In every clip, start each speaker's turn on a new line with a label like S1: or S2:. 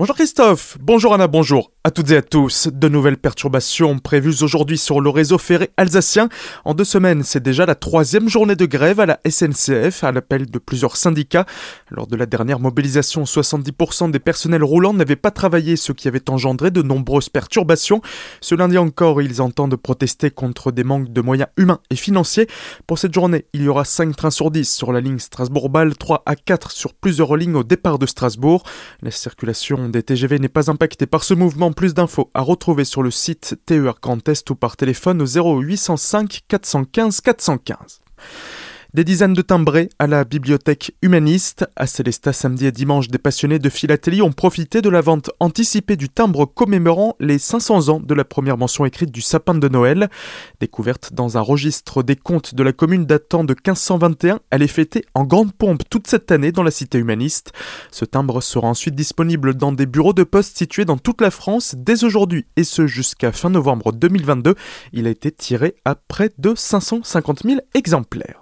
S1: Bonjour Christophe, bonjour Anna, bonjour à toutes et à tous. De nouvelles perturbations prévues aujourd'hui sur le réseau ferré alsacien. En deux semaines, c'est déjà la troisième journée de grève à la SNCF à l'appel de plusieurs syndicats. Lors de la dernière mobilisation, 70% des personnels roulants n'avaient pas travaillé, ce qui avait engendré de nombreuses perturbations. Ce lundi encore, ils entendent protester contre des manques de moyens humains et financiers. Pour cette journée, il y aura 5 trains sur 10 sur la ligne Strasbourg-Bâle, 3 à 4 sur plusieurs lignes au départ de Strasbourg. La circulation des TGV n'est pas impactée par ce mouvement. Plus d'infos à retrouver sur le site TER Grand Est ou par téléphone au 0805 415 415. Des dizaines de timbrés à la bibliothèque humaniste. À Célestat, samedi et dimanche, des passionnés de philatélie ont profité de la vente anticipée du timbre commémorant les 500 ans de la première mention écrite du sapin de Noël. Découverte dans un registre des comptes de la commune datant de 1521, elle est fêtée en grande pompe toute cette année dans la cité humaniste. Ce timbre sera ensuite disponible dans des bureaux de poste situés dans toute la France dès aujourd'hui et ce jusqu'à fin novembre 2022. Il a été tiré à près de 550 000 exemplaires.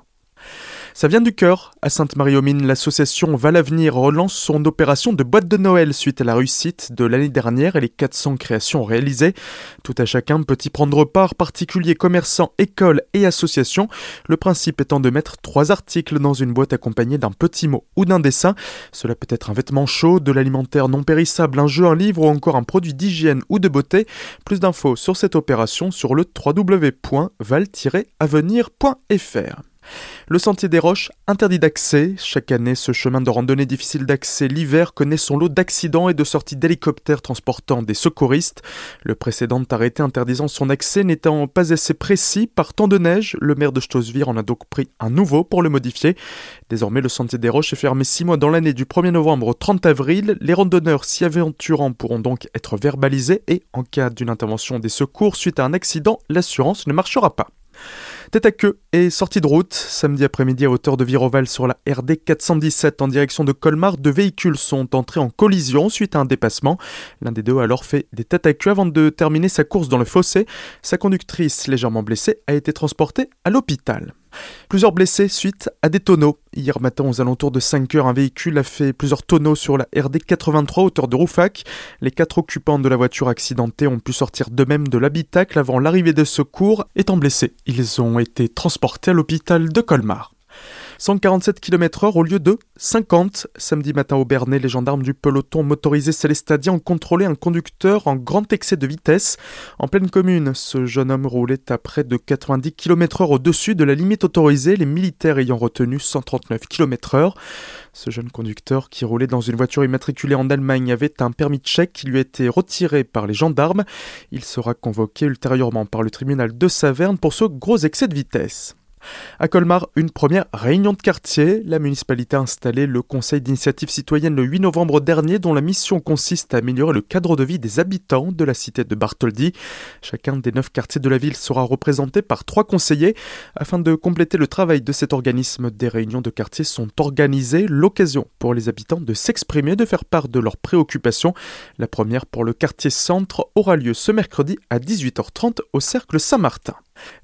S1: Ça vient du cœur. À Sainte-Marie-aux-Mines, l'association Val Avenir relance son opération de boîte de Noël suite à la réussite de l'année dernière et les 400 créations réalisées. Tout à chacun peut y prendre part, particuliers, commerçants, écoles et associations. Le principe étant de mettre trois articles dans une boîte accompagnée d'un petit mot ou d'un dessin. Cela peut être un vêtement chaud, de l'alimentaire non périssable, un jeu, un livre ou encore un produit d'hygiène ou de beauté. Plus d'infos sur cette opération sur le www.val-avenir.fr. Le sentier des Roches, interdit d'accès. Chaque année, ce chemin de randonnée difficile d'accès l'hiver connaît son lot d'accidents et de sorties d'hélicoptères transportant des secouristes. Le précédent arrêté interdisant son accès n'étant pas assez précis par temps de neige, le maire de Stosvir en a donc pris un nouveau pour le modifier. Désormais, le sentier des Roches est fermé six mois dans l'année du 1er novembre au 30 avril. Les randonneurs s'y aventurant pourront donc être verbalisés et, en cas d'une intervention des secours suite à un accident, l'assurance ne marchera pas. Tête à queue et sortie de route. Samedi après-midi à hauteur de Viroval sur la RD 417 en direction de Colmar, deux véhicules sont entrés en collision suite à un dépassement. L'un des deux a alors fait des têtes à queue avant de terminer sa course dans le fossé. Sa conductrice, légèrement blessée, a été transportée à l'hôpital. Plusieurs blessés suite à des tonneaux. Hier matin, aux alentours de 5 heures, un véhicule a fait plusieurs tonneaux sur la RD 83 hauteur de Roufac. Les quatre occupants de la voiture accidentée ont pu sortir d'eux-mêmes de l'habitacle avant l'arrivée des secours. Étant blessés, ils ont été transportés à l'hôpital de Colmar. 147 km/h au lieu de 50. Samedi matin au Bernay, les gendarmes du peloton motorisé Célestadia ont contrôlé un conducteur en grand excès de vitesse. En pleine commune, ce jeune homme roulait à près de 90 km/h au-dessus de la limite autorisée, les militaires ayant retenu 139 km/h. Ce jeune conducteur qui roulait dans une voiture immatriculée en Allemagne avait un permis de chèque qui lui a été retiré par les gendarmes. Il sera convoqué ultérieurement par le tribunal de Saverne pour ce gros excès de vitesse. À Colmar, une première réunion de quartier. La municipalité a installé le conseil d'initiative citoyenne le 8 novembre dernier dont la mission consiste à améliorer le cadre de vie des habitants de la cité de Bartholdi. Chacun des neuf quartiers de la ville sera représenté par trois conseillers. Afin de compléter le travail de cet organisme, des réunions de quartier sont organisées, l'occasion pour les habitants de s'exprimer, de faire part de leurs préoccupations. La première pour le quartier centre aura lieu ce mercredi à 18h30 au cercle Saint-Martin.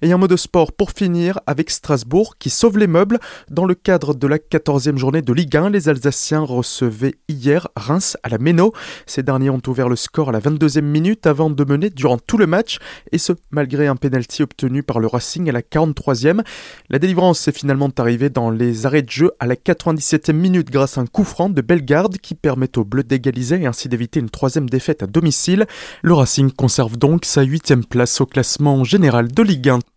S1: Et un mot de sport pour finir avec Strasbourg qui sauve les meubles. Dans le cadre de la 14e journée de Ligue 1, les Alsaciens recevaient hier Reims à la Méno. Ces derniers ont ouvert le score à la 22e minute avant de mener durant tout le match, et ce malgré un pénalty obtenu par le Racing à la 43e. La délivrance est finalement arrivée dans les arrêts de jeu à la 97e minute grâce à un coup franc de Bellegarde qui permet aux Bleus d'égaliser et ainsi d'éviter une troisième défaite à domicile. Le Racing conserve donc sa 8 place au classement général de Ligue 1.